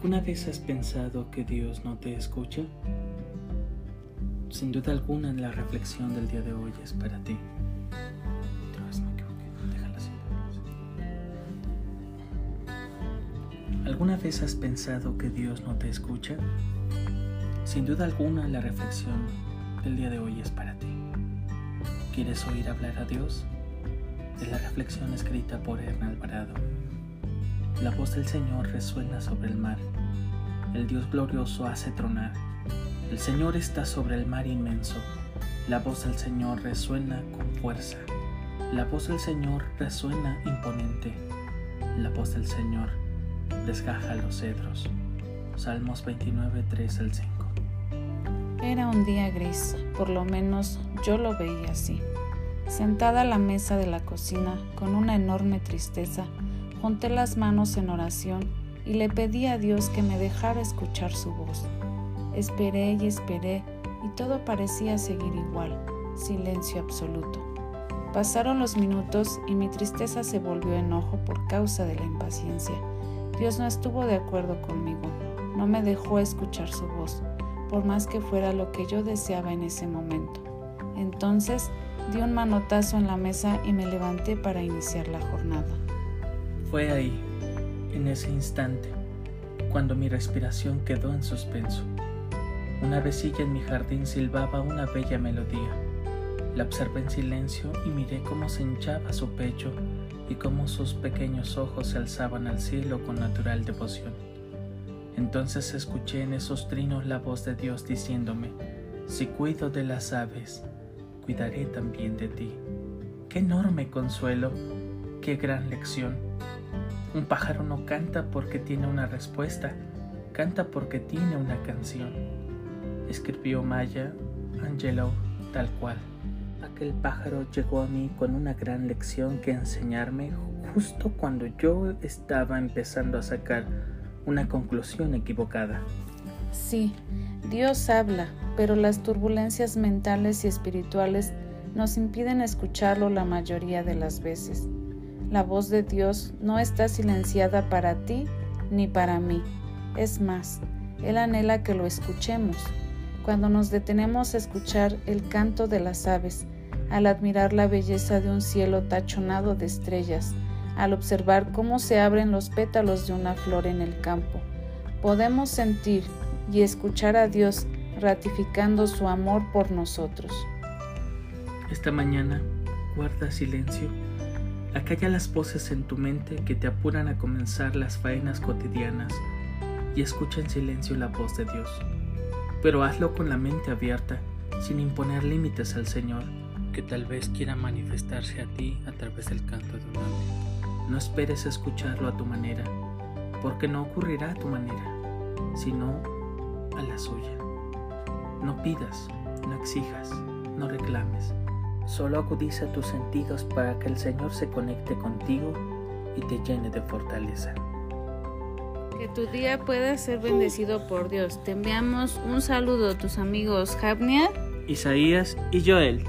¿Alguna vez has pensado que Dios no te escucha? Sin duda alguna la reflexión del día de hoy es para ti. ¿Alguna vez has pensado que Dios no te escucha? Sin duda alguna la reflexión del día de hoy es para ti. ¿Quieres oír hablar a Dios? Es la reflexión escrita por Hernán Alvarado. La voz del Señor resuena sobre el mar. El Dios glorioso hace tronar. El Señor está sobre el mar inmenso. La voz del Señor resuena con fuerza. La voz del Señor resuena imponente. La voz del Señor desgaja los cedros. Salmos 29, 3 al 5. Era un día gris, por lo menos yo lo veía así. Sentada a la mesa de la cocina, con una enorme tristeza, junté las manos en oración y le pedí a Dios que me dejara escuchar su voz. Esperé y esperé y todo parecía seguir igual, silencio absoluto. Pasaron los minutos y mi tristeza se volvió enojo por causa de la impaciencia. Dios no estuvo de acuerdo conmigo, no me dejó escuchar su voz por más que fuera lo que yo deseaba en ese momento. Entonces di un manotazo en la mesa y me levanté para iniciar la jornada. Fue ahí, en ese instante, cuando mi respiración quedó en suspenso. Una vecilla en mi jardín silbaba una bella melodía. La observé en silencio y miré cómo se hinchaba su pecho y cómo sus pequeños ojos se alzaban al cielo con natural devoción. Entonces escuché en esos trinos la voz de Dios diciéndome, si cuido de las aves, cuidaré también de ti. Qué enorme consuelo, qué gran lección. Un pájaro no canta porque tiene una respuesta, canta porque tiene una canción. Escribió Maya Angelou tal cual. Aquel pájaro llegó a mí con una gran lección que enseñarme justo cuando yo estaba empezando a sacar una conclusión equivocada. Sí, Dios habla, pero las turbulencias mentales y espirituales nos impiden escucharlo la mayoría de las veces. La voz de Dios no está silenciada para ti ni para mí. Es más, Él anhela que lo escuchemos. Cuando nos detenemos a escuchar el canto de las aves, al admirar la belleza de un cielo tachonado de estrellas, al observar cómo se abren los pétalos de una flor en el campo. Podemos sentir y escuchar a Dios ratificando su amor por nosotros. Esta mañana guarda silencio. Acalla las voces en tu mente que te apuran a comenzar las faenas cotidianas y escucha en silencio la voz de Dios. Pero hazlo con la mente abierta, sin imponer límites al Señor, que tal vez quiera manifestarse a ti a través del canto de un ave. No esperes escucharlo a tu manera, porque no ocurrirá a tu manera, sino a la suya. No pidas, no exijas, no reclames. Solo agudiza tus sentidos para que el Señor se conecte contigo y te llene de fortaleza. Que tu día pueda ser bendecido por Dios. Te enviamos un saludo a tus amigos Javnia, Isaías y Joel.